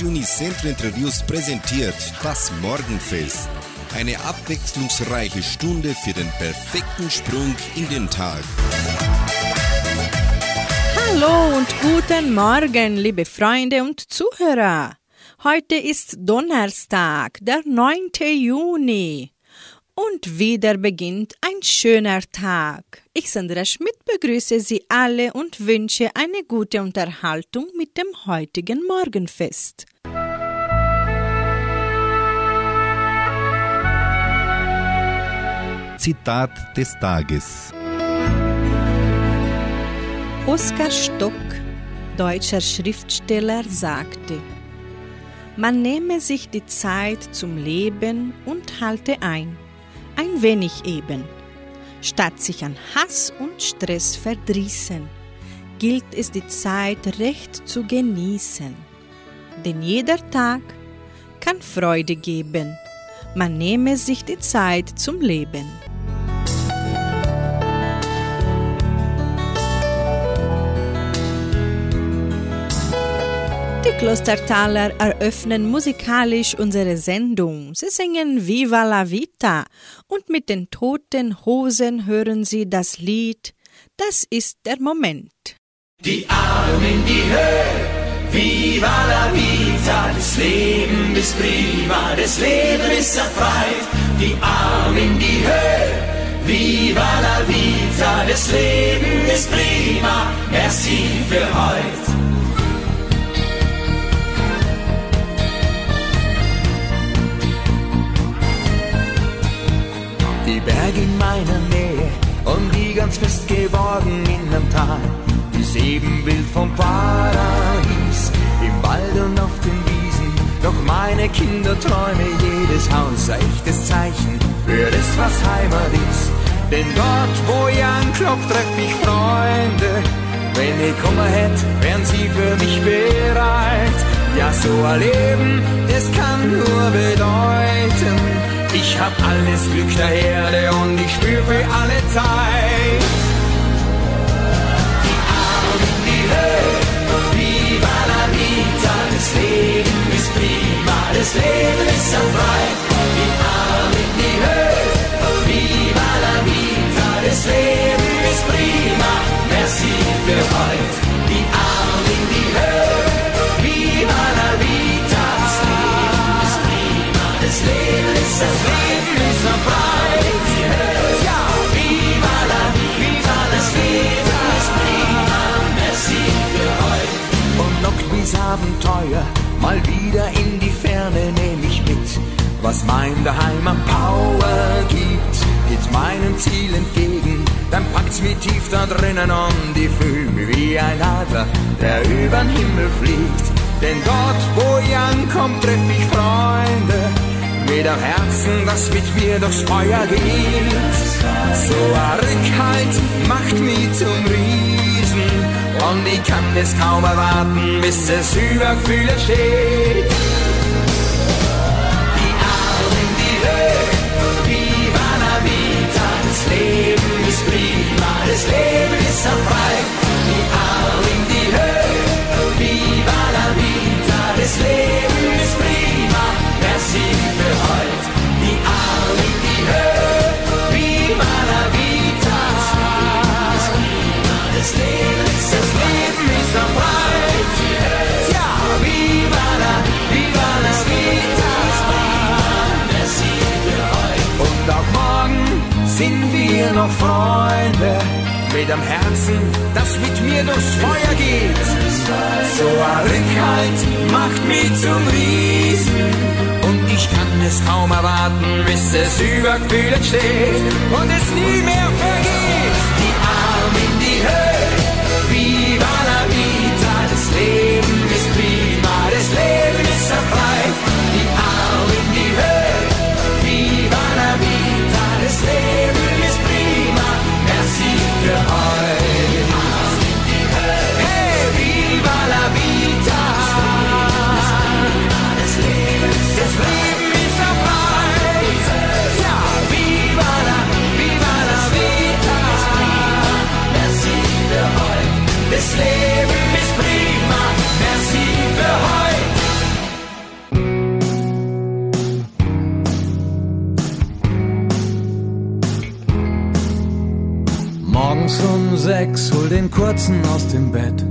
Radio Unicentro Interviews präsentiert das Morgenfest. Eine abwechslungsreiche Stunde für den perfekten Sprung in den Tag. Hallo und guten Morgen, liebe Freunde und Zuhörer. Heute ist Donnerstag, der 9. Juni. Und wieder beginnt ein schöner Tag. Ich, Sandra Schmidt, begrüße Sie alle und wünsche eine gute Unterhaltung mit dem heutigen Morgenfest. Zitat des Tages. Oskar Stock, deutscher Schriftsteller, sagte, man nehme sich die Zeit zum Leben und halte ein ein wenig eben. Statt sich an Hass und Stress verdrießen, gilt es die Zeit recht zu genießen. Denn jeder Tag kann Freude geben, man nehme sich die Zeit zum Leben. Die Klostertaler eröffnen musikalisch unsere Sendung. Sie singen Viva la Vita und mit den toten Hosen hören sie das Lied Das ist der Moment. Die Arme in die Höhe, Viva la Vita, das Leben ist prima, das Leben ist erfreut. Die Arme in die Höhe, Viva la Vita, das Leben ist prima, merci für heute. Berge in meiner Nähe und die ganz fest geworden in einem Tal. Das Ebenbild vom Paradies im Wald und auf den Wiesen. Doch meine Kinderträume, jedes Haus ein echtes Zeichen für das, was Heimat ist. Denn dort, wo ich anklopf, treff ich Freunde. Wenn ich Kummer hätt, wären sie für mich bereit. Ja, so ein Leben, das kann nur bedeuten, ich hab alles Glück der Erde und ich spür für alle Zeit. Die Arme in die Höhe, viva la vita, das Leben ist prima, das Leben ist am frei. Die Arme in die Höhe, viva la vita, das Leben ist prima, merci für heute. Die Arme in die Höhe, viva la vita, das Leben ist das Leben ist breit. Ja, viva la, viva das Leben ist prima, merci für heute. Und lockt bis Abenteuer mal wieder in die Ferne nehm ich mit, was mein Daheim am Power gibt. Geht meinem Ziel entgegen, dann packt's mich tief da drinnen und ich fühl mich wie ein Adler, der übern Himmel fliegt. Denn dort, wo ich ankomm, treff ich Freunde, am Herzen, das mit mir durchs Feuer geht. So ein macht mich zum Riesen und ich kann es kaum erwarten, bis es über Gefühle steht. Erwarten, bis es über Gefühlen steht und es nie mehr vergeht. Den Kurzen aus dem Bett.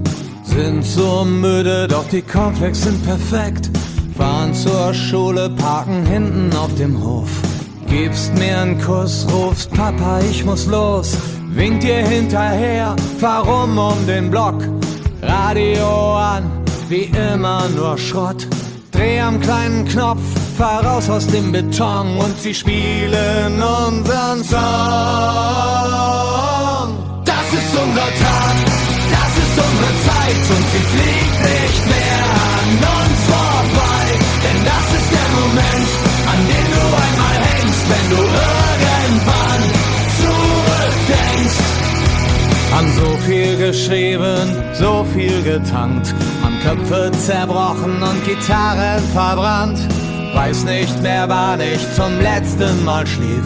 Sind so müde, doch die Cornflakes sind perfekt. Fahren zur Schule, parken hinten auf dem Hof. Gibst mir einen Kuss, rufst Papa, ich muss los. Winkt dir hinterher, warum um den Block? Radio an, wie immer nur Schrott. Dreh am kleinen Knopf, fahr raus aus dem Beton und sie spielen unseren Song. Das ist unser Tag, Zeit und sie fliegt nicht mehr an uns vorbei. Denn das ist der Moment, an dem du einmal hängst, wenn du irgendwann zurückdenkst. Haben so viel geschrieben, so viel getankt, haben Köpfe zerbrochen und Gitarren verbrannt. Weiß nicht mehr, wann ich zum letzten Mal schlief.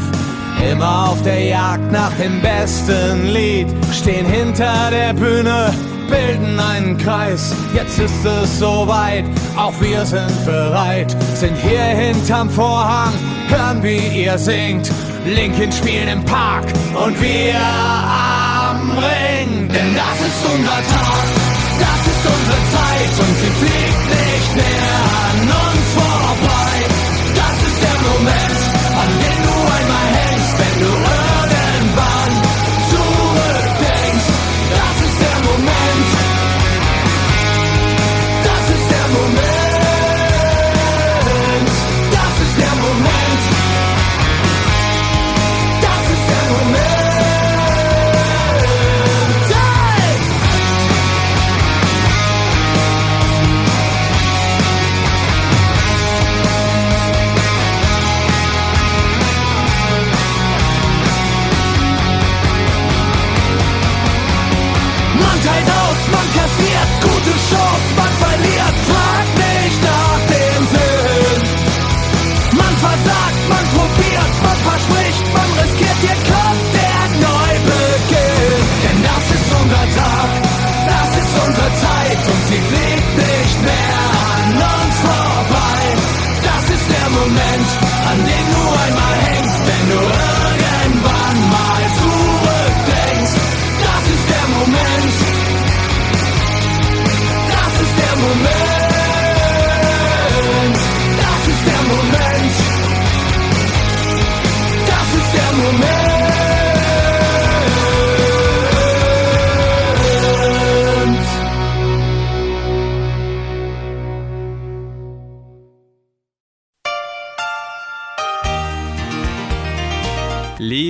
Immer auf der Jagd nach dem besten Lied, stehen hinter der Bühne, bilden einen Kreis. Jetzt ist es soweit, auch wir sind bereit, sind hier hinterm Vorhang, hören wie ihr singt. Linkin spielen im Park und wir am Ring. Denn das ist unser Tag, das ist unsere Zeit und sie fliegt nicht mehr an uns vorbei. Das ist der Moment, an dem du einmal hängst, wenn du versagt, man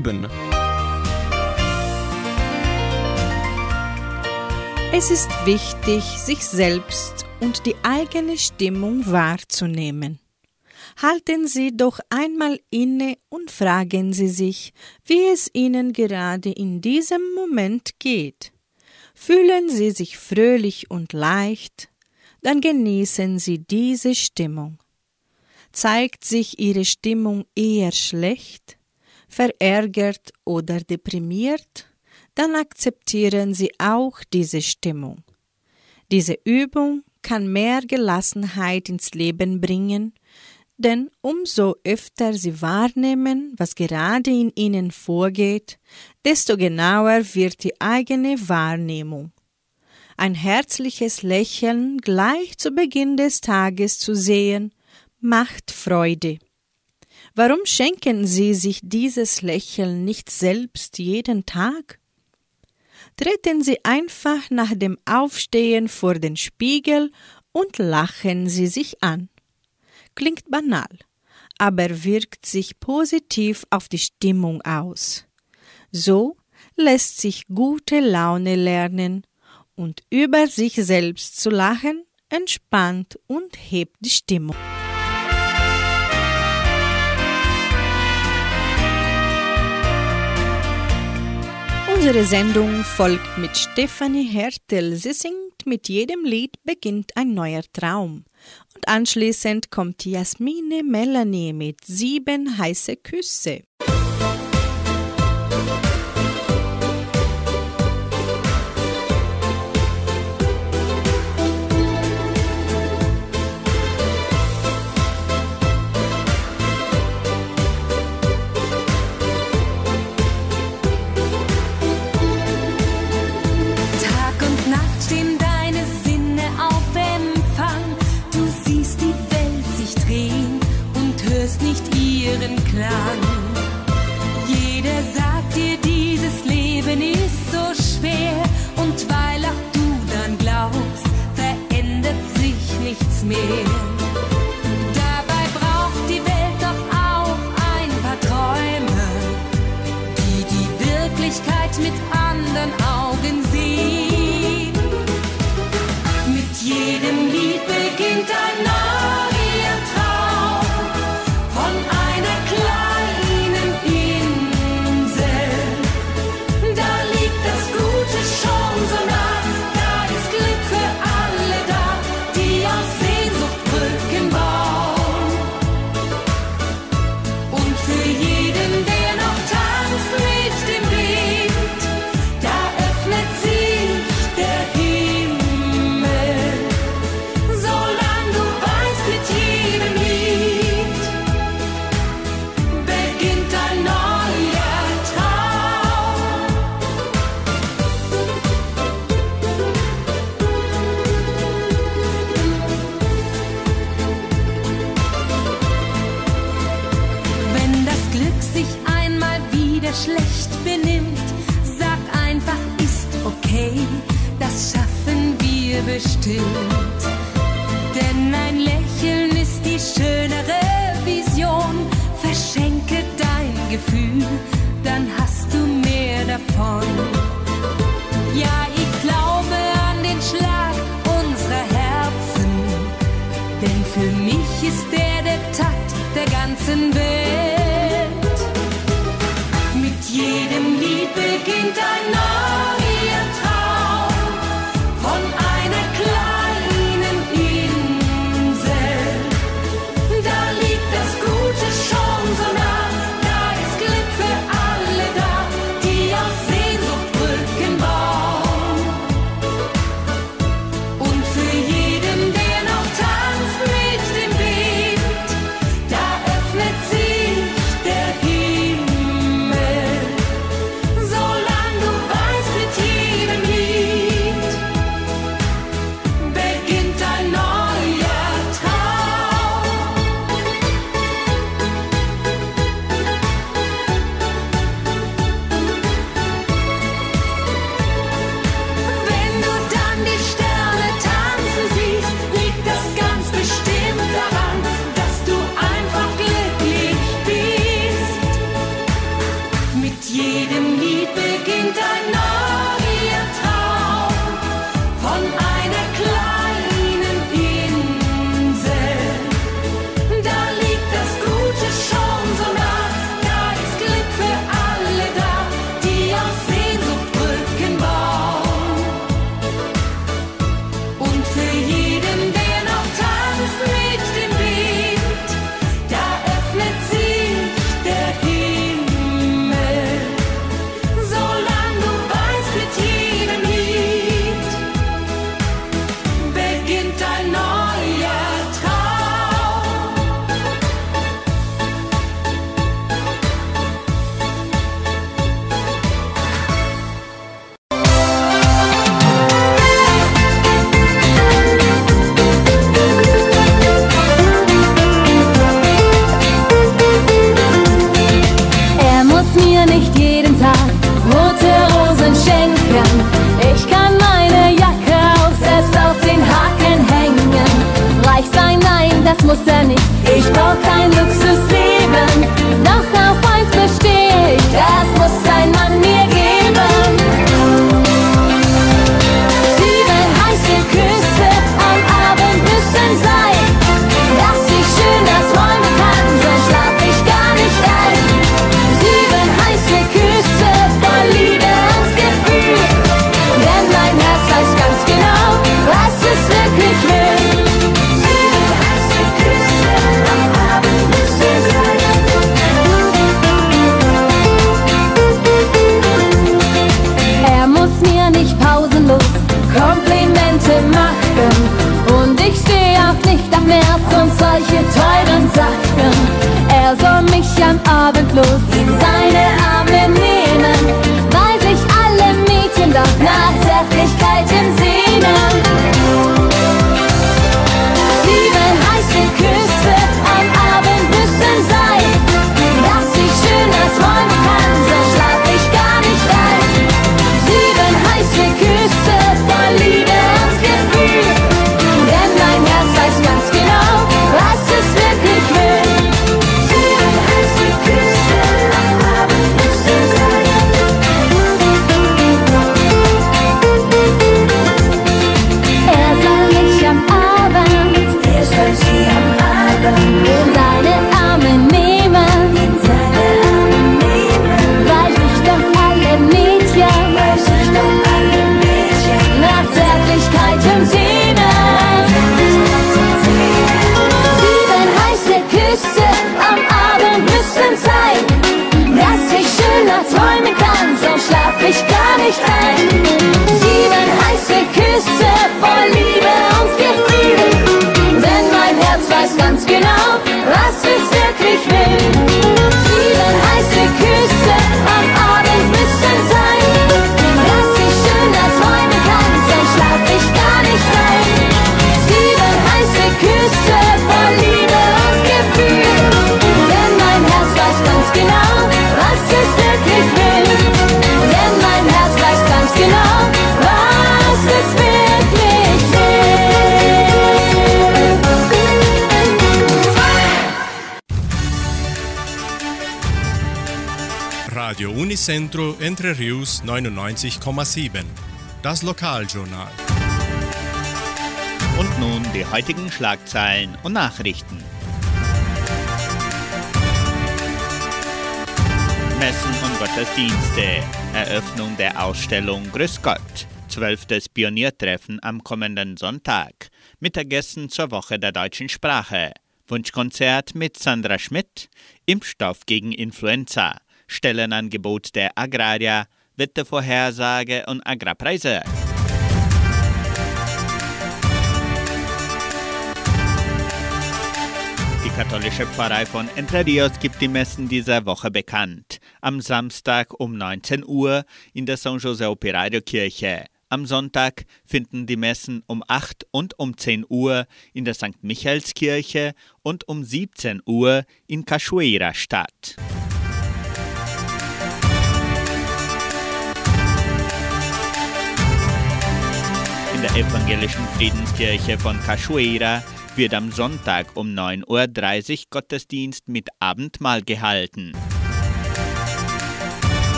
Leben. Es ist wichtig, sich selbst und die eigene Stimmung wahrzunehmen. Halten Sie doch einmal inne und fragen Sie sich, wie es Ihnen gerade in diesem Moment geht. Fühlen Sie sich fröhlich und leicht, dann genießen Sie diese Stimmung. Zeigt sich Ihre Stimmung eher schlecht, verärgert oder deprimiert, dann akzeptieren Sie auch diese Stimmung. Diese Übung kann mehr Gelassenheit ins Leben bringen, denn umso öfter Sie wahrnehmen, was gerade in Ihnen vorgeht, desto genauer wird die eigene Wahrnehmung. Ein herzliches Lächeln gleich zu Beginn des Tages zu sehen, macht Freude. Warum schenken Sie sich dieses Lächeln nicht selbst jeden Tag? Treten Sie einfach nach dem Aufstehen vor den Spiegel und lachen Sie sich an. Klingt banal, aber wirkt sich positiv auf die Stimmung aus. So lässt sich gute Laune lernen und über sich selbst zu lachen entspannt und hebt die Stimmung. Unsere Sendung folgt mit Stefanie Hertel. Sie singt Mit jedem Lied beginnt ein neuer Traum. Und anschließend kommt Jasmine Melanie mit Sieben heiße Küsse. Unicentro Entre Rius 99,7. Das Lokaljournal. Und nun die heutigen Schlagzeilen und Nachrichten. Messen und Gottesdienste. Eröffnung der Ausstellung Grüß Gott. Zwölftes Pioniertreffen am kommenden Sonntag. Mittagessen zur Woche der deutschen Sprache. Wunschkonzert mit Sandra Schmidt. Impfstoff gegen Influenza. Stellenangebot der Agraria. Wettervorhersage und Agrarpreise. Die katholische Pfarrei von Entre Rios gibt die Messen dieser Woche bekannt. Am Samstag um 19 Uhr in der San José Operario Kirche. Am Sonntag finden die Messen um 8 und um 10 Uhr in der St. Michaelskirche und um 17 Uhr in Cachoeira statt. In der evangelischen Friedenskirche von Cachoeira wird am Sonntag um 9.30 Uhr Gottesdienst mit Abendmahl gehalten.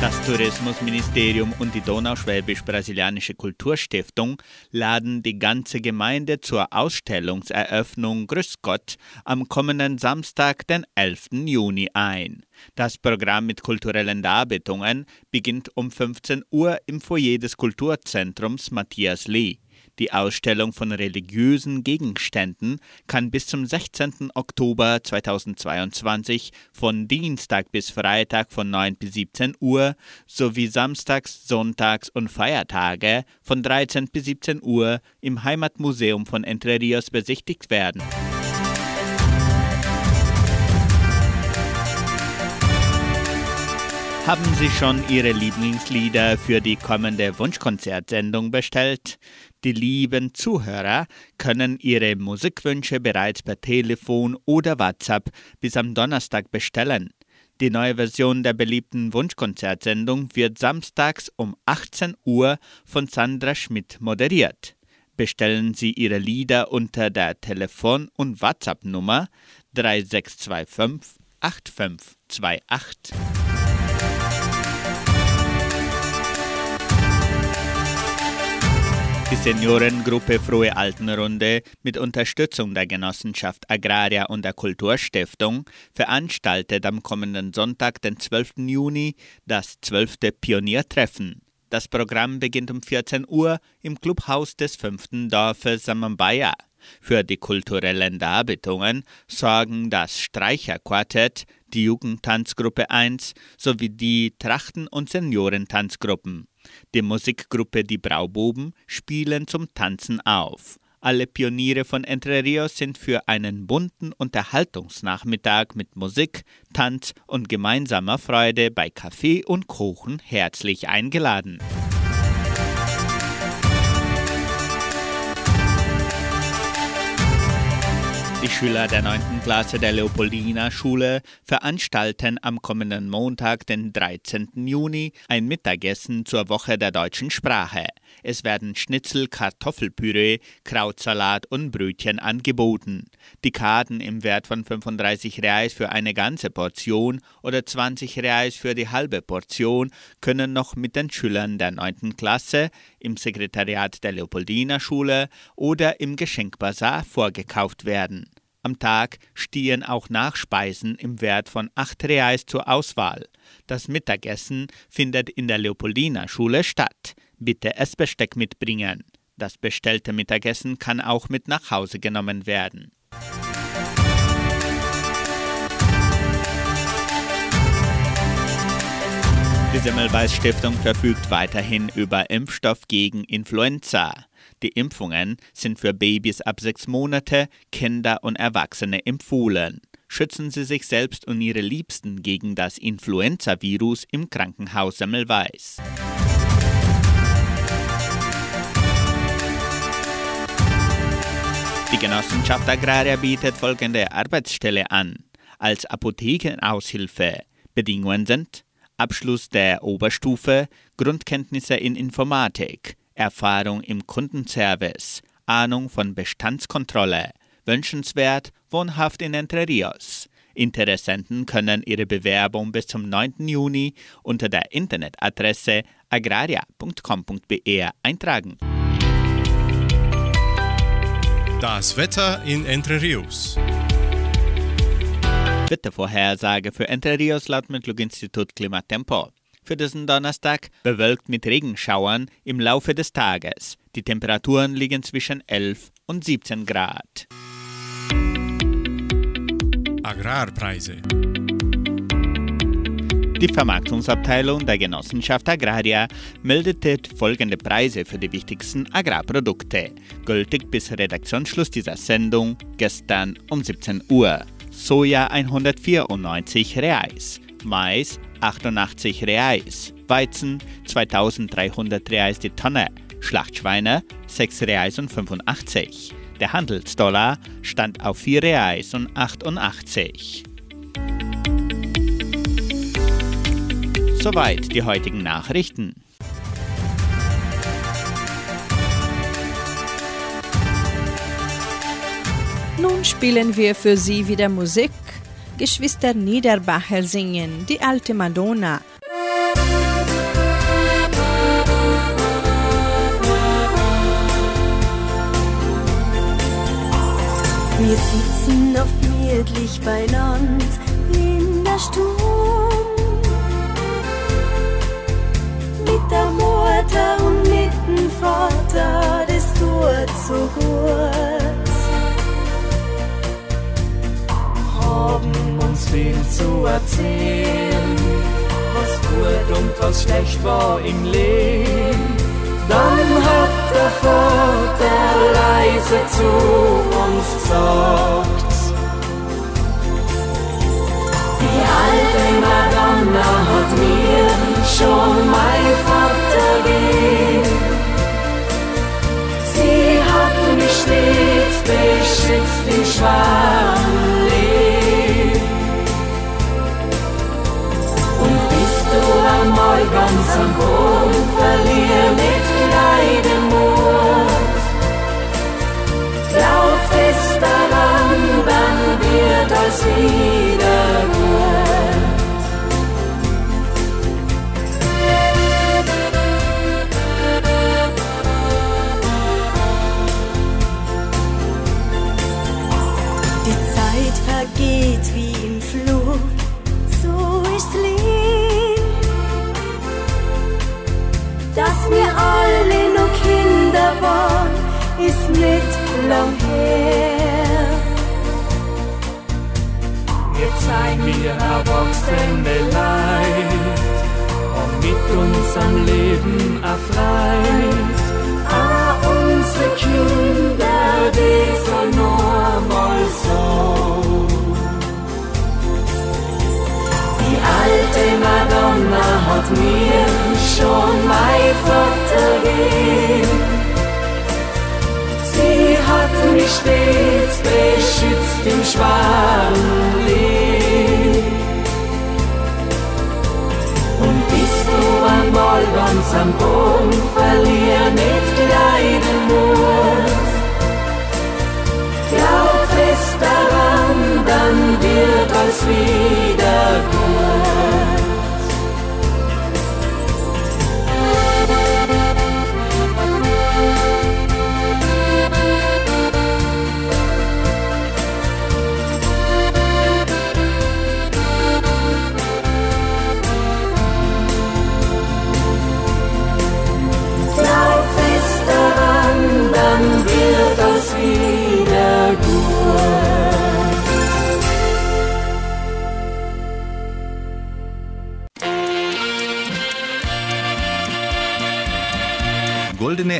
Das Tourismusministerium und die Donauschwäbisch-Brasilianische Kulturstiftung laden die ganze Gemeinde zur Ausstellungseröffnung Grüß Gott am kommenden Samstag, den 11. Juni ein. Das Programm mit kulturellen Darbietungen beginnt um 15 Uhr im Foyer des Kulturzentrums Matthias Lee. Die Ausstellung von religiösen Gegenständen kann bis zum 16. Oktober 2022 von Dienstag bis Freitag von 9 bis 17 Uhr sowie Samstags, Sonntags und Feiertage von 13 bis 17 Uhr im Heimatmuseum von Entre Rios besichtigt werden. Haben Sie schon Ihre Lieblingslieder für die kommende Wunschkonzertsendung bestellt? Die lieben Zuhörer können ihre Musikwünsche bereits per Telefon oder WhatsApp bis am Donnerstag bestellen. Die neue Version der beliebten Wunschkonzertsendung wird samstags um 18 Uhr von Sandra Schmidt moderiert. Bestellen Sie Ihre Lieder unter der Telefon- und WhatsApp-Nummer 3625 8528. Die Seniorengruppe Frohe Altenrunde mit Unterstützung der Genossenschaft Agraria und der Kulturstiftung veranstaltet am kommenden Sonntag, den 12. Juni, das 12. Pioniertreffen. Das Programm beginnt um 14 Uhr im Clubhaus des fünften Dorfes Samambaya. Für die kulturellen Darbietungen sorgen das Streicherquartett, die Jugendtanzgruppe 1 sowie die Trachten- und Seniorentanzgruppen. Die Musikgruppe Die Braububen spielen zum Tanzen auf. Alle Pioniere von Entre Rios sind für einen bunten Unterhaltungsnachmittag mit Musik, Tanz und gemeinsamer Freude bei Kaffee und Kuchen herzlich eingeladen. Die Schüler der 9. Klasse der Leopoldina Schule veranstalten am kommenden Montag, den 13. Juni, ein Mittagessen zur Woche der deutschen Sprache. Es werden Schnitzel, Kartoffelpüree, Krautsalat und Brötchen angeboten. Die Karten im Wert von 35 Reais für eine ganze Portion oder 20 Reais für die halbe Portion können noch mit den Schülern der 9. Klasse im Sekretariat der Leopoldina Schule oder im Geschenkbazar vorgekauft werden. Am Tag stehen auch Nachspeisen im Wert von 8 Reais zur Auswahl. Das Mittagessen findet in der Leopoldina Schule statt. Bitte Essbesteck mitbringen. Das bestellte Mittagessen kann auch mit nach Hause genommen werden. Die Semmelweis Stiftung verfügt weiterhin über Impfstoff gegen Influenza. Die Impfungen sind für Babys ab sechs Monate, Kinder und Erwachsene empfohlen. Schützen Sie sich selbst und Ihre Liebsten gegen das Influenza-Virus im Krankenhaus Semmelweis. Die Genossenschaft Agraria bietet folgende Arbeitsstelle an. Als Apothekenaushilfe. Bedingungen sind Abschluss der Oberstufe, Grundkenntnisse in Informatik, Erfahrung im Kundenservice, Ahnung von Bestandskontrolle, wünschenswert, wohnhaft in Entre Rios. Interessenten können ihre Bewerbung bis zum 9. Juni unter der Internetadresse agraria.com.br eintragen. Das Wetter in Entre Rios. Wettervorhersage für Entre Rios laut Metlog-Institut Klimatempo. Für diesen Donnerstag bewölkt mit Regenschauern im Laufe des Tages. Die Temperaturen liegen zwischen 11 und 17 Grad. Agrarpreise. Die Vermarktungsabteilung der Genossenschaft Agraria meldete folgende Preise für die wichtigsten Agrarprodukte, gültig bis Redaktionsschluss dieser Sendung gestern um 17 Uhr. Soja 194 Reais, Mais 88 Reais, Weizen 2300 Reais die Tonne, Schlachtschweine 6 Reais und 85. Der Handelsdollar stand auf 4 Reais und 88. Soweit die heutigen Nachrichten. Nun spielen wir für Sie wieder Musik. Geschwister Niederbacher singen Die alte Madonna. Wir sitzen oft gemütlich beiland in der Stube. Mit der Mutter und mit dem Vater, das tut so gut. Haben uns viel zu erzählen, was gut und was schlecht war im Leben. Dann hat der Vater leise zu uns gesagt, Die alte Madonna hat mir schon mein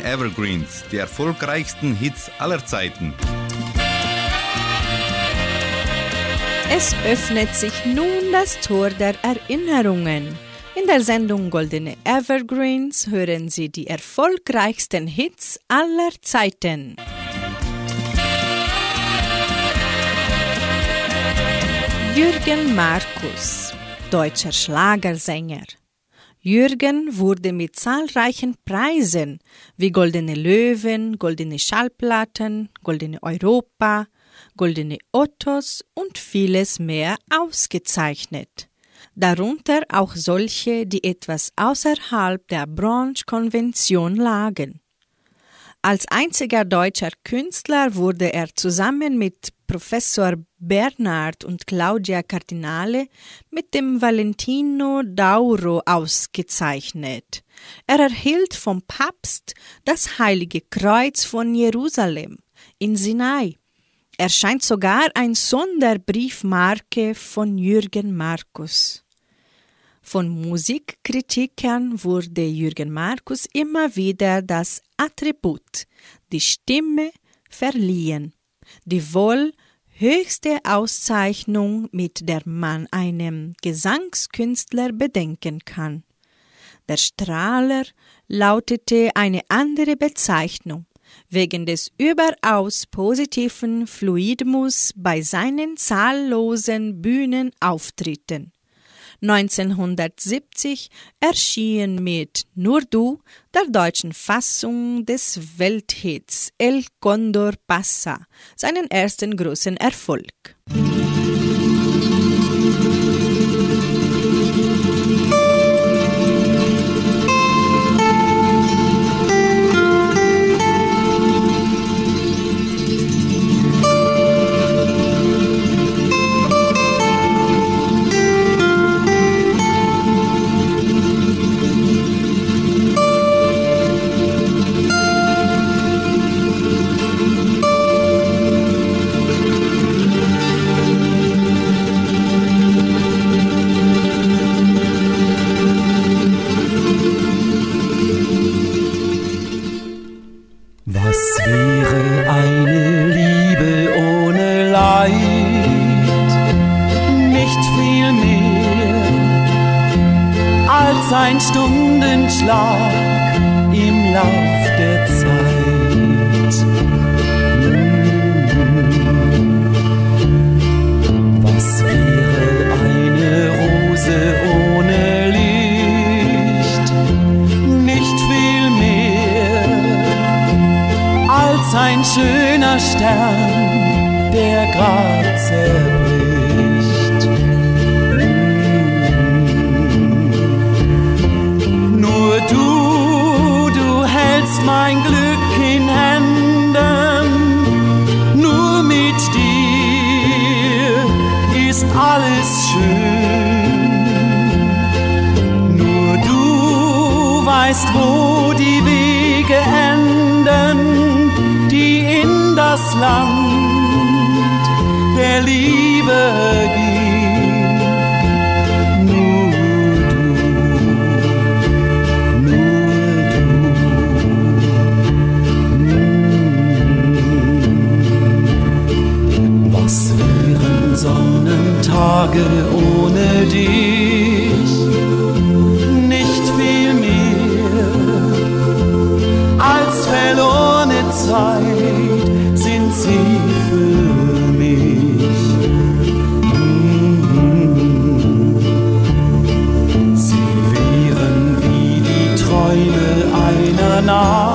Evergreens, die erfolgreichsten Hits aller Zeiten. Es öffnet sich nun das Tor der Erinnerungen. In der Sendung Goldene Evergreens hören Sie die erfolgreichsten Hits aller Zeiten. Jürgen Markus, deutscher Schlagersänger. Jürgen wurde mit zahlreichen Preisen wie Goldene Löwen, Goldene Schallplatten, Goldene Europa, Goldene Ottos und vieles mehr ausgezeichnet. Darunter auch solche, die etwas außerhalb der Branchekonvention lagen. Als einziger deutscher Künstler wurde er zusammen mit Professor Bernhard und Claudia Cardinale mit dem Valentino Dauro ausgezeichnet. Er erhielt vom Papst das Heilige Kreuz von Jerusalem in Sinai. Er scheint sogar ein Sonderbriefmarke von Jürgen Markus. Von Musikkritikern wurde Jürgen Markus immer wieder das Attribut, die Stimme, verliehen, die wohl höchste Auszeichnung, mit der man einem Gesangskünstler bedenken kann. Der Strahler lautete eine andere Bezeichnung wegen des überaus positiven Fluidmus bei seinen zahllosen Bühnenauftritten. 1970 erschien mit Nur du der deutschen Fassung des Welthits El Condor Passa seinen ersten großen Erfolg. Glück in Händen, nur mit dir ist alles schön. Nur du weißt, wo die Wege enden, die in das Land der Liebe gehen. Tage ohne dich nicht viel mehr als verlorene Zeit sind sie für mich. Mhm. Sie wären wie die Träume einer Nacht.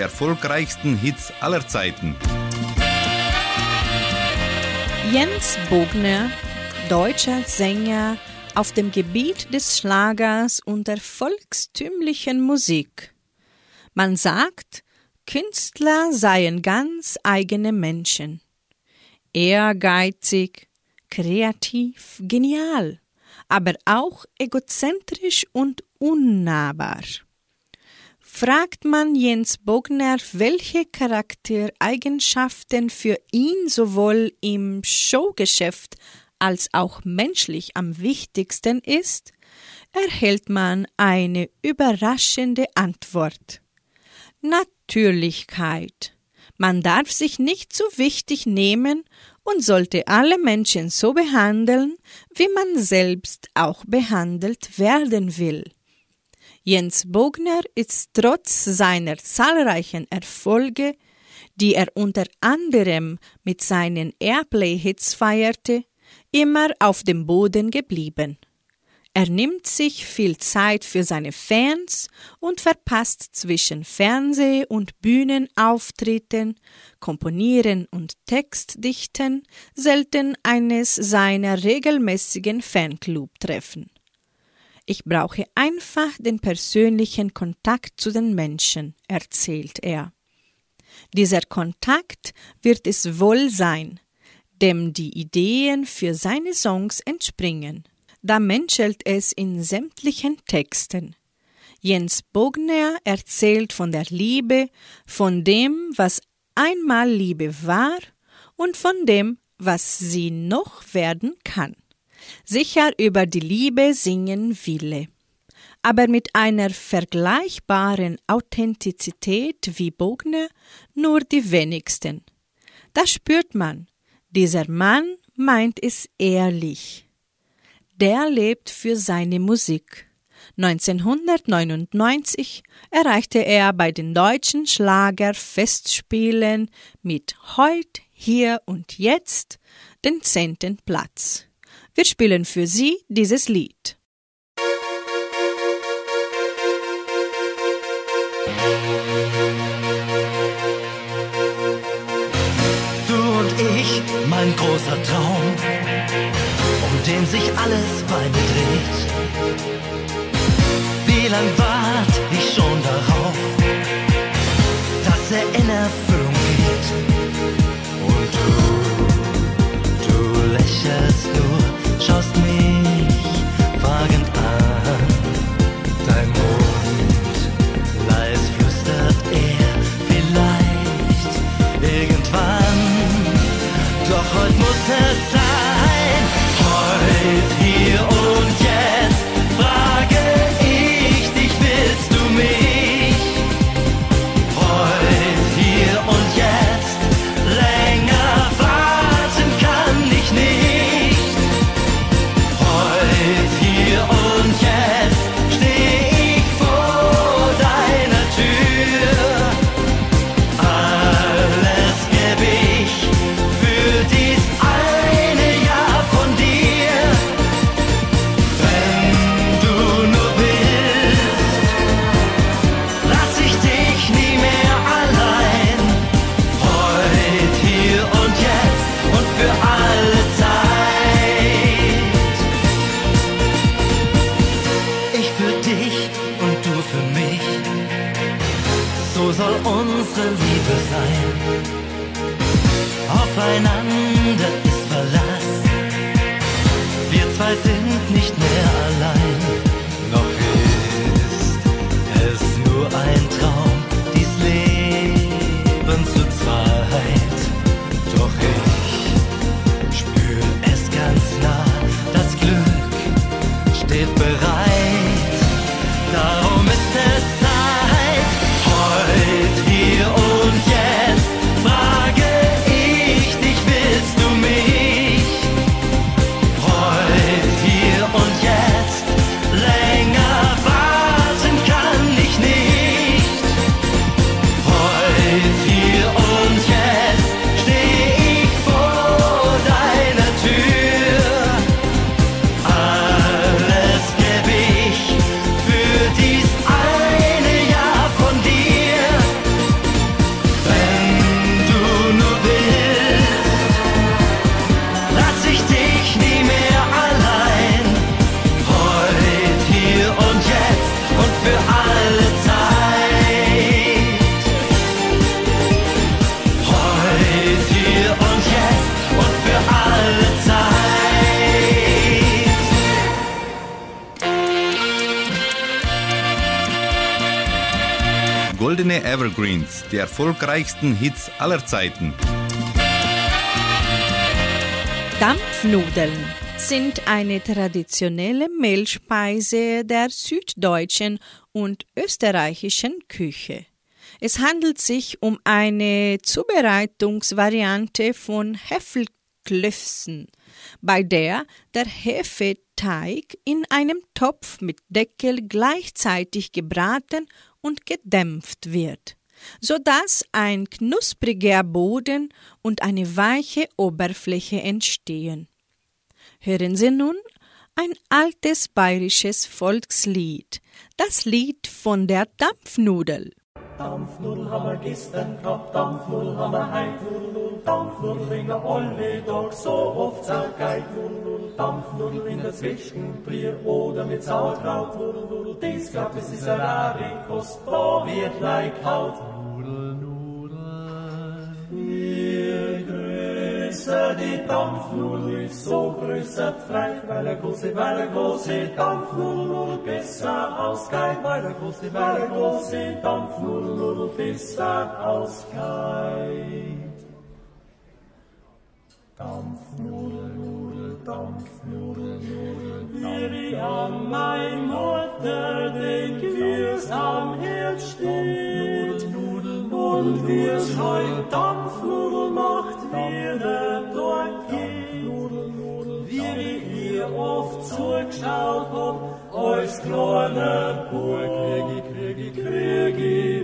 Erfolgreichsten Hits aller Zeiten. Jens Bogner, deutscher Sänger auf dem Gebiet des Schlagers und der volkstümlichen Musik. Man sagt, Künstler seien ganz eigene Menschen. ehrgeizig, kreativ, genial, aber auch egozentrisch und unnahbar. Fragt man Jens Bogner, welche Charaktereigenschaften für ihn sowohl im Showgeschäft als auch menschlich am wichtigsten ist, erhält man eine überraschende Antwort. Natürlichkeit. Man darf sich nicht zu wichtig nehmen und sollte alle Menschen so behandeln, wie man selbst auch behandelt werden will. Jens Bogner ist trotz seiner zahlreichen Erfolge, die er unter anderem mit seinen Airplay-Hits feierte, immer auf dem Boden geblieben. Er nimmt sich viel Zeit für seine Fans und verpasst zwischen Fernseh- und Bühnenauftritten, Komponieren und Textdichten selten eines seiner regelmäßigen Fanclub-Treffen. Ich brauche einfach den persönlichen Kontakt zu den Menschen, erzählt er. Dieser Kontakt wird es wohl sein, dem die Ideen für seine Songs entspringen da menschelt es in sämtlichen Texten. Jens Bogner erzählt von der Liebe, von dem, was einmal Liebe war und von dem, was sie noch werden kann. Sicher über die Liebe singen viele, aber mit einer vergleichbaren Authentizität wie Bogner nur die wenigsten. Da spürt man, dieser Mann meint es ehrlich der lebt für seine Musik. 1999 erreichte er bei den deutschen Schlagerfestspielen mit Heut, Hier und Jetzt den zehnten Platz. Wir spielen für Sie dieses Lied. Du und ich, mein großer Traum den sich alles bei mir dreht. Wie lang wart ich schon darauf, dass er in Erfüllung geht? Und du, du lächelst nur, Goldene Evergreens, die erfolgreichsten Hits aller Zeiten. Dampfnudeln sind eine traditionelle Mehlspeise der süddeutschen und österreichischen Küche. Es handelt sich um eine Zubereitungsvariante von Heffelklöfsen, bei der der Hefeteig in einem Topf mit Deckel gleichzeitig gebraten und gedämpft wird, sodass ein knuspriger Boden und eine weiche Oberfläche entstehen. Hören Sie nun ein altes bayerisches Volkslied, das Lied von der Dampfnudel. Dampfnudel haben wir gestern gehabt, Dampfnudel haben wir heut, Nudel, Dampfnudel bringen alle Tag so oft Nudel, Dampfnudel in der Zwischenbrier oder mit Sauerkraut, das glaubt, das ist eine rare Kost, da wird like Haut. Nudel, Nudel, je größer die Dampfnudel ist, so größer frei, weil der große, weil der große Dampfnudel Nudel besser ausgeht, weil der große, weil der große Dampfnudel Nudel besser ausgeht. Dampfnudel, Nudel, Dampfnudel, Nudel, wie an mein Mutter denk, wie's am Herd steht, und wie's heut Dampfnudel macht, wieder dort geht, wie ich ihr oft zugeschaut hab, als kleiner Bub, krieg ich, krieg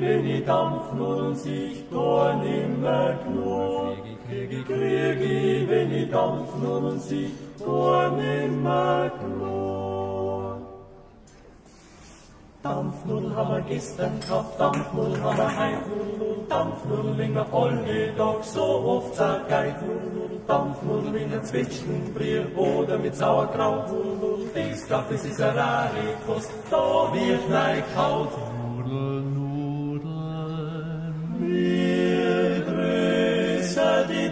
wenn ich Dampfnudeln sich gar nimmer genug, krieg ich, wenn ich Dampfnudeln sich gar nimmer genug. Dampfnudel haben wir gestern gehabt, Dampfnudel haben wir heut, Nudel, Dampfnudel in der alle Tag so oft zergeit, Nudel, Dampfnudel in der Zwetschgenbrier oder mit Sauerkraut, das glaubt, das ist eine rare Kost, da wird neig kaut.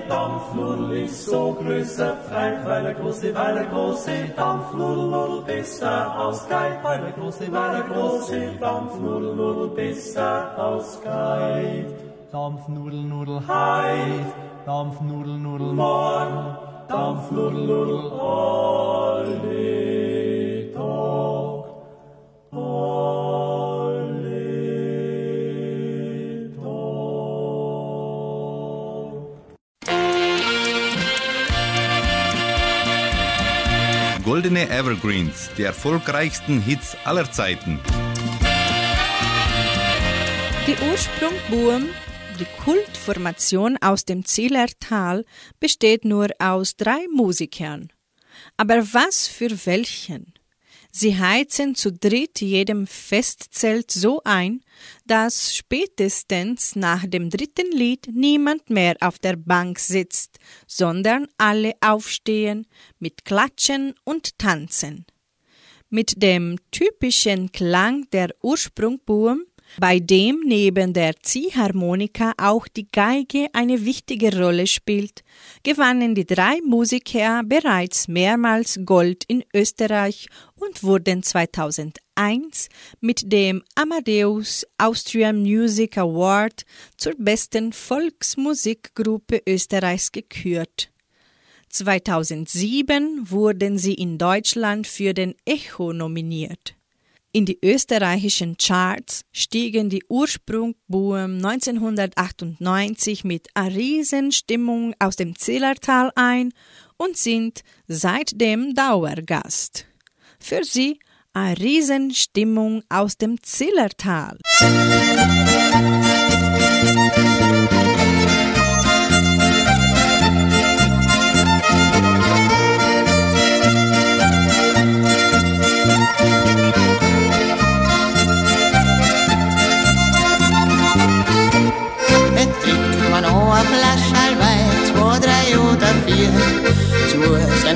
Dampfnudel ist, so größer. Frei, weil der große, weil der große Dampfnudel, Nudel besser ausgeht, weil der große, weil der große Dampfnudel, Nudel besser ausgeht. Dampfnudel, Nudel, Heid, Dampfnudel, Nudel, morgen, Dampfnudel, Nudel, alle Tag, alle Goldene Evergreens, die erfolgreichsten Hits aller Zeiten. Die Ursprungburm, die Kultformation aus dem Zillertal, besteht nur aus drei Musikern. Aber was für welchen? Sie heizen zu dritt jedem Festzelt so ein, dass spätestens nach dem dritten Lied niemand mehr auf der Bank sitzt, sondern alle aufstehen mit Klatschen und Tanzen. Mit dem typischen Klang der Ursprungburm bei dem neben der Ziehharmonika auch die Geige eine wichtige Rolle spielt, gewannen die drei Musiker bereits mehrmals Gold in Österreich und wurden 2001 mit dem Amadeus Austrian Music Award zur besten Volksmusikgruppe Österreichs gekürt. 2007 wurden sie in Deutschland für den Echo nominiert. In die österreichischen Charts stiegen die Ursprungbuben 1998 mit Riesenstimmung aus dem Zillertal ein und sind seitdem Dauergast. Für sie eine Riesenstimmung aus dem Zillertal. Ett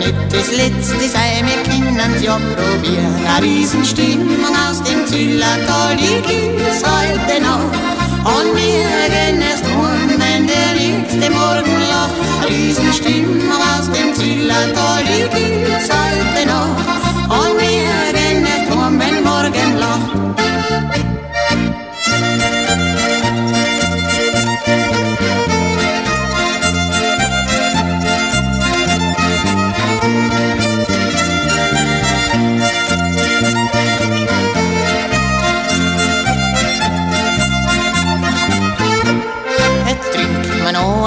Zu's ja nützes letztes Ei mit Kindern ja probieren. Eine Riesenstimmung aus dem Zillertal, die gibt's heute noch. Und wir gehen erst um, wenn der nächste Morgen lacht. Eine Riesenstimmung aus dem Zillertal, die gibt's heute noch. Und wir gehen erst um, wenn morgen lacht.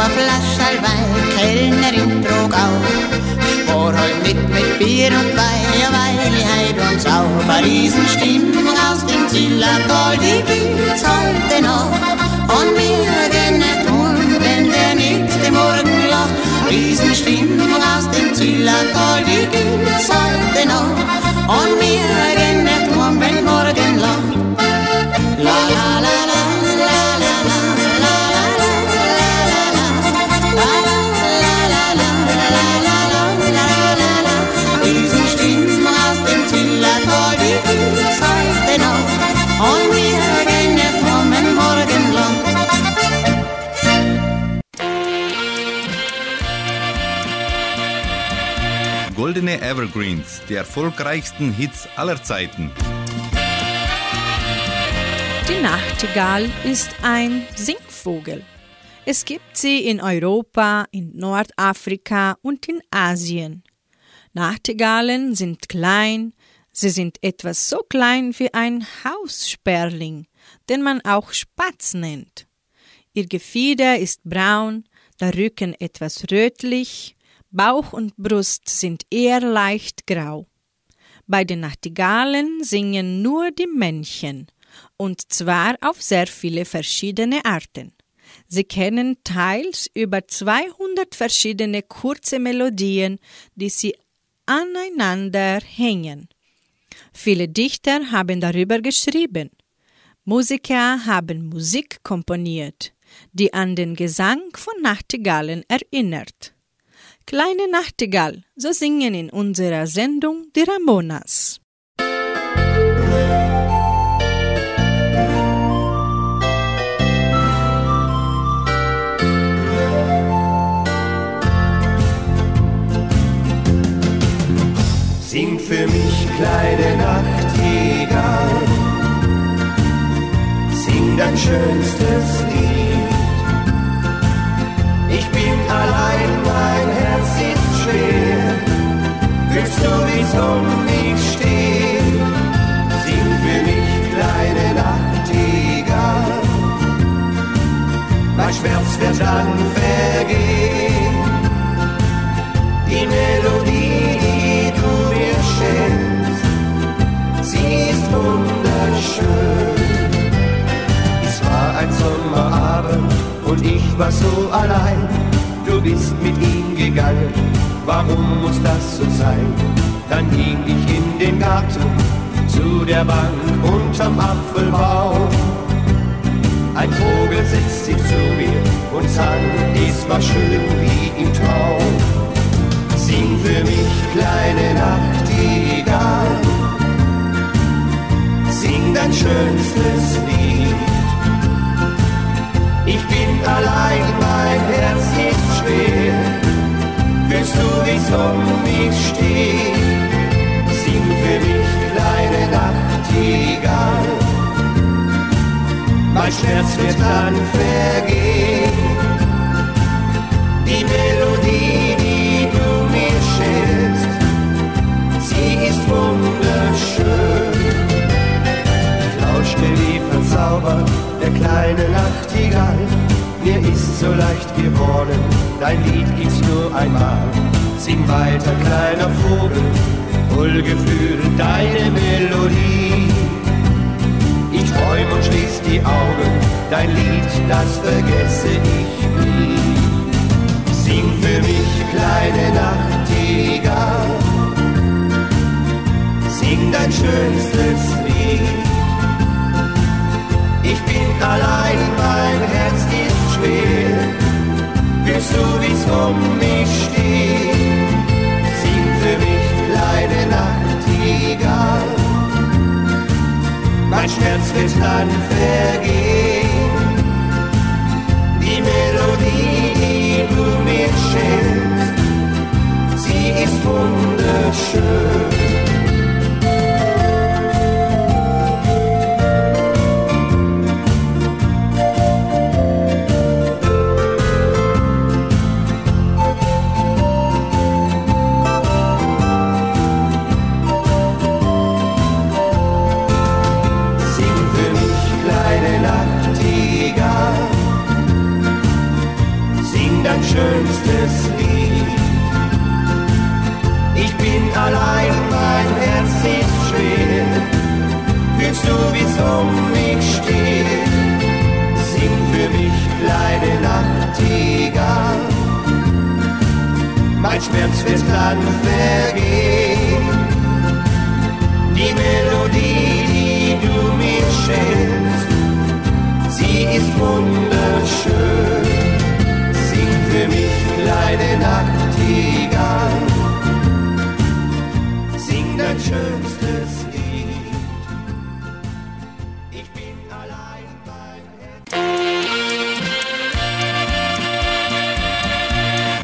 Flascherl Wein, Kellnerin trug auf. Spor heut mit mit Bier und ich heut uns auf. Eine Riesenstimmung aus dem Zillertal, die gibt's heute noch. Und wir gehen nicht um, wenn der nächste Morgen lacht. Riesenstimmung aus dem Zillertal, die gibt's heute noch. Und wir Goldene Evergreens, die erfolgreichsten Hits aller Zeiten. Die Nachtigall ist ein Singvogel. Es gibt sie in Europa, in Nordafrika und in Asien. Nachtigallen sind klein, sie sind etwas so klein wie ein Haussperling, den man auch Spatz nennt. Ihr Gefieder ist braun, der Rücken etwas rötlich, Bauch und Brust sind eher leicht grau. Bei den Nachtigallen singen nur die Männchen, und zwar auf sehr viele verschiedene Arten. Sie kennen teils über 200 verschiedene kurze Melodien, die sie aneinander hängen. Viele Dichter haben darüber geschrieben. Musiker haben Musik komponiert, die an den Gesang von Nachtigallen erinnert. Kleine Nachtigall, so singen in unserer Sendung die Ramonas. Sing für mich, kleine Nachtigall, sing dein schönstes Lied. Sing für mich, kleine Nachtigall, mein Schmerz wird dann vergehen. Die Melodie, die du mir schenkst, sie ist wunderschön. Es war ein Sommerabend und ich war so allein. Du bist mit ihm gegangen, warum muss das so sein? Dann ging ich in den Garten zu der Bank unterm Apfelbaum. Ein Vogel setzt sich zu mir und sang, es war schön wie im Traum. Sing für mich, kleine Nachtigall, sing dein schönstes Lied. Ich bin allein, mein Herz ist schwer, willst du, wie's um mich steht? Sing für mich, kleine Nachtigall, mein Schmerz wird dann vergehen. Die Melodie, die du mir schenkst, sie ist wunderschön. Ich lauschte wie verzaubert der kleine Nachtigall. Mir ist so leicht geworden, dein Lied gibt's nur einmal. Sing weiter, kleiner Vogel, wohlgefühl deine Melodie. Ich träum und schließ die Augen, dein Lied, das vergesse ich nie. Sing für mich, kleine Nachtigall, sing dein schönstes Lied. Ich bin allein, mein Herz ist willst du, wie's um mich steht? Sing für mich, kleine Nachtigall, mein Schmerz wird dann vergehen. Die Melodie, die du mir schenkst, sie ist wunderschön. zum Weg steht. Sing für mich, kleine Nachtigall. Mein Schmerz wird dann vergehen. Die Melodie, die du mir schenkst, sie ist wunderschön. Sing für mich, kleine Nachtigall. Sing dein schönst.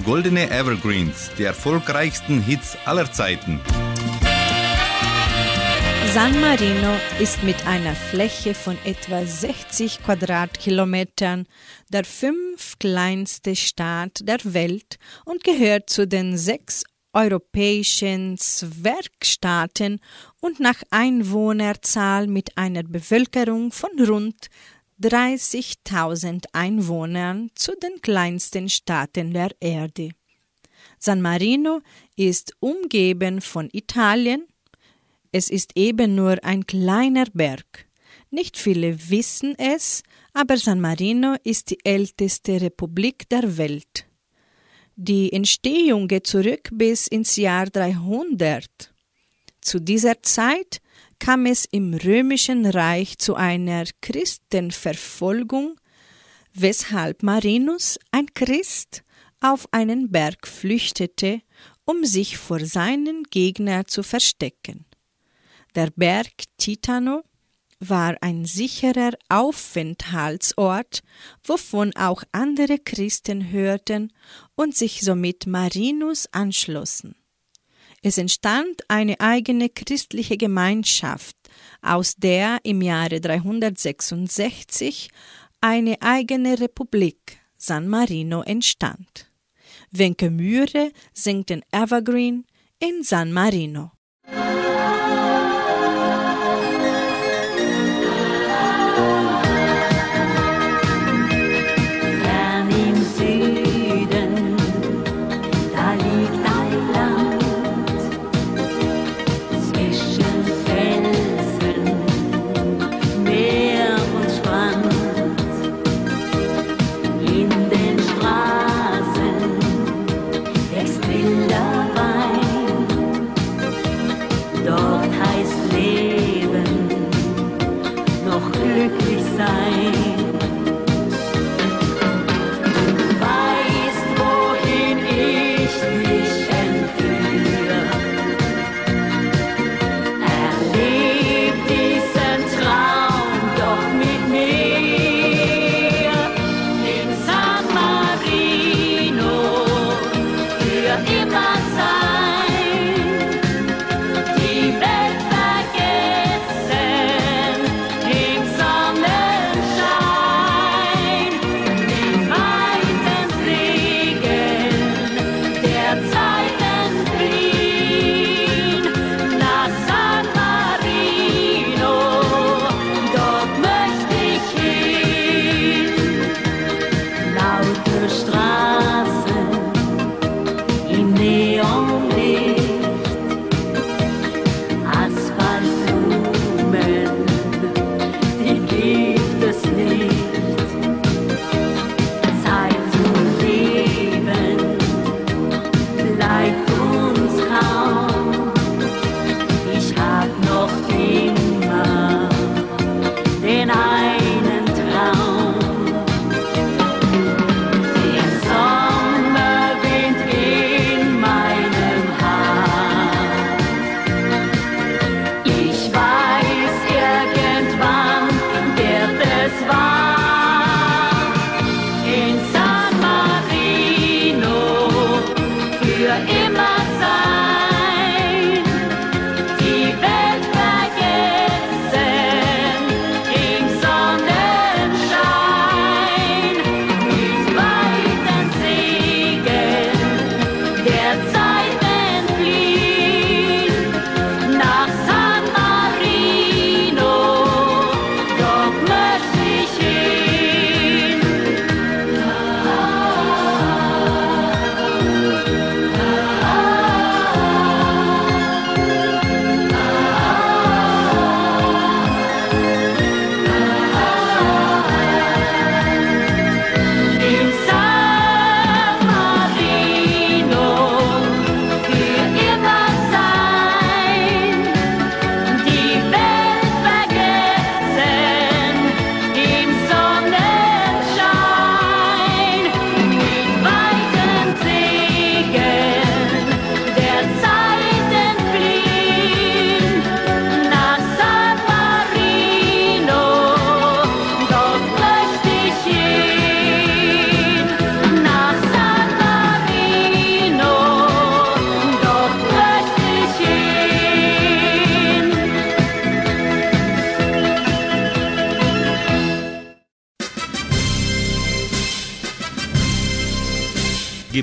Goldene Evergreens, die erfolgreichsten Hits aller Zeiten. San Marino ist mit einer Fläche von etwa 60 Quadratkilometern der fünftkleinste Staat der Welt und gehört zu den sechs europäischen Zwergstaaten und nach Einwohnerzahl mit einer Bevölkerung von rund 30.000 Einwohnern zu den kleinsten Staaten der Erde. San Marino ist umgeben von Italien, es ist eben nur ein kleiner Berg. Nicht viele wissen es, aber San Marino ist die älteste Republik der Welt. Die Entstehung geht zurück bis ins Jahr 300. Zu dieser Zeit kam es im römischen Reich zu einer Christenverfolgung, weshalb Marinus, ein Christ, auf einen Berg flüchtete, um sich vor seinen Gegnern zu verstecken. Der Berg Titano war ein sicherer Aufenthaltsort, wovon auch andere Christen hörten und sich somit Marinus anschlossen. Es entstand eine eigene christliche Gemeinschaft, aus der im Jahre 366 eine eigene Republik San Marino entstand. Wenke Mühre singt den Evergreen in San Marino.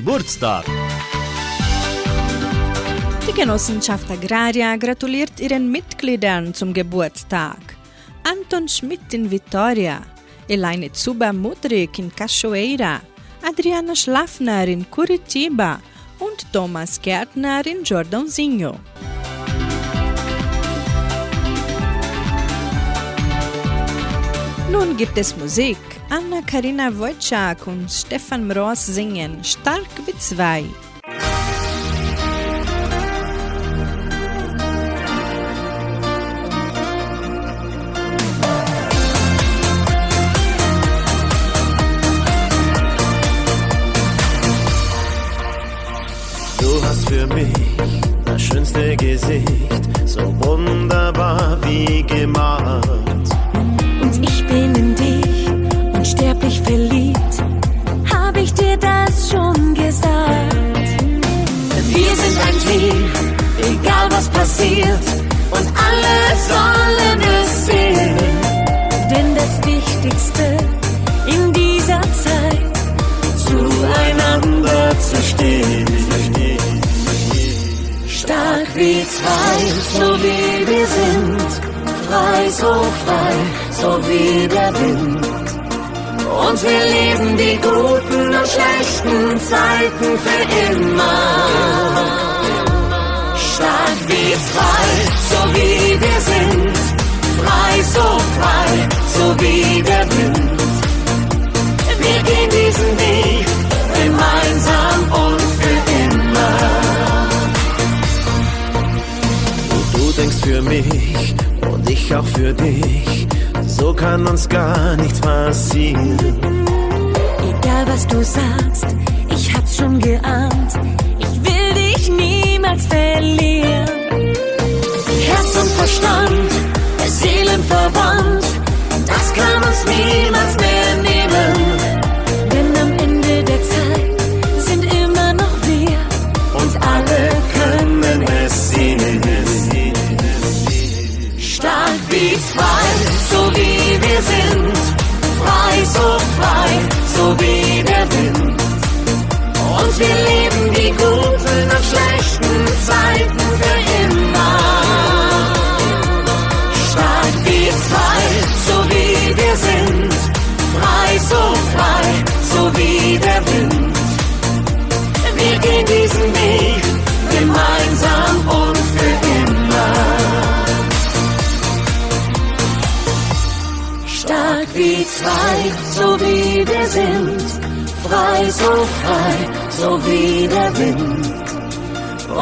Geburtstag. Die Genossenschaft Agraria gratuliert ihren Mitgliedern zum Geburtstag. Anton Schmidt in Vitoria, Elaine Zuba Mudrik in Cachoeira, Adriana Schlafner in Curitiba und Thomas Gärtner in Jordãozinho. Nun gibt es Musik. Anna-Karina Wojcik und Stefan Mross singen Stark wie zwei. Du hast für mich das schönste Gesicht, Und alle sollen es sehen. Denn das Wichtigste in dieser Zeit, zueinander zu stehen. Stark wie zwei, so wie wir sind. Frei, so frei, so wie der Wind. Und wir leben die guten und schlechten Zeiten für immer. Stark wie zwei, wie wir sind. Frei, so frei, so wie der Wind. Wir gehen diesen Weg gemeinsam und für immer. Du denkst für mich und ich auch für dich. So kann uns gar nichts passieren. Egal was du sagst, ich hab's schon geahnt. Ich will dich niemals verlieren. Verstand, Seelenverwandt, das kann uns niemals so wie der Wind.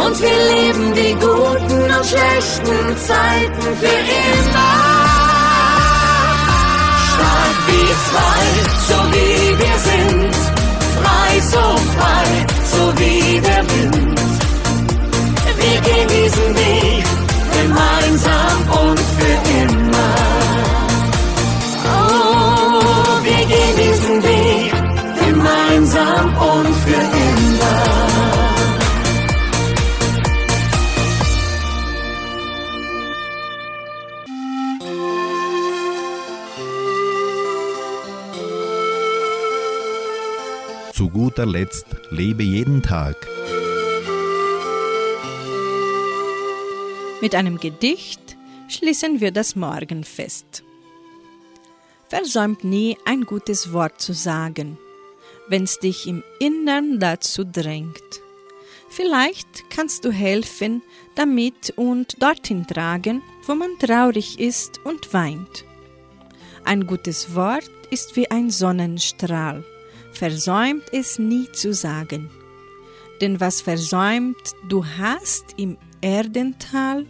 Und wir leben die guten und schlechten Zeiten für immer. Stark wie zwei, so wie wir sind. Frei, so frei, so wie der Wind. Wir gehen diesen Weg gemeinsam Guter Letzt lebe jeden Tag. Mit einem Gedicht schließen wir das Morgenfest. Versäumt nie ein gutes Wort zu sagen, wenn's dich im Innern dazu drängt. Vielleicht kannst du helfen, damit und dorthin tragen, wo man traurig ist und weint. Ein gutes Wort ist wie ein Sonnenstrahl, versäumt es nie zu sagen. Denn was versäumt du hast im Erdental,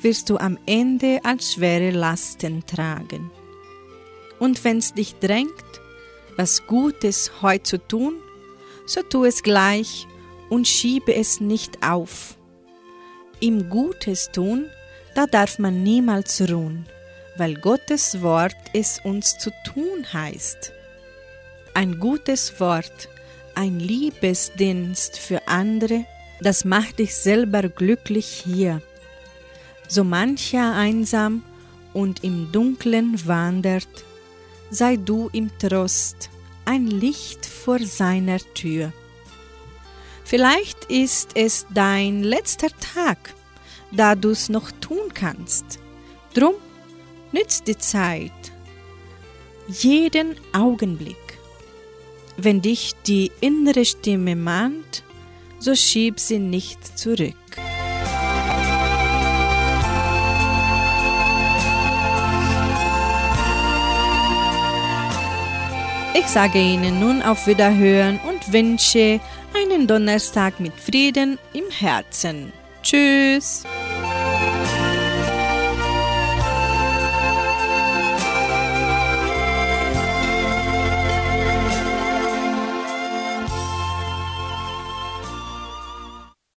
wirst du am Ende als schwere Lasten tragen. Und wenn's dich drängt, was Gutes heut zu tun, so tu es gleich und schiebe es nicht auf. Im Gutes tun, da darf man niemals ruhen, weil Gottes Wort es uns zu tun heißt. Ein gutes Wort, ein Liebesdienst für andere, das macht dich selber glücklich hier. So mancher einsam und im Dunklen wandert, sei du im Trost, ein Licht vor seiner Tür. Vielleicht ist es dein letzter Tag, da du es noch tun kannst. Drum nützt die Zeit, jeden Augenblick. Wenn dich die innere Stimme mahnt, so schieb sie nicht zurück. Ich sage Ihnen nun auf Wiederhören und wünsche einen Donnerstag mit Frieden im Herzen. Tschüss!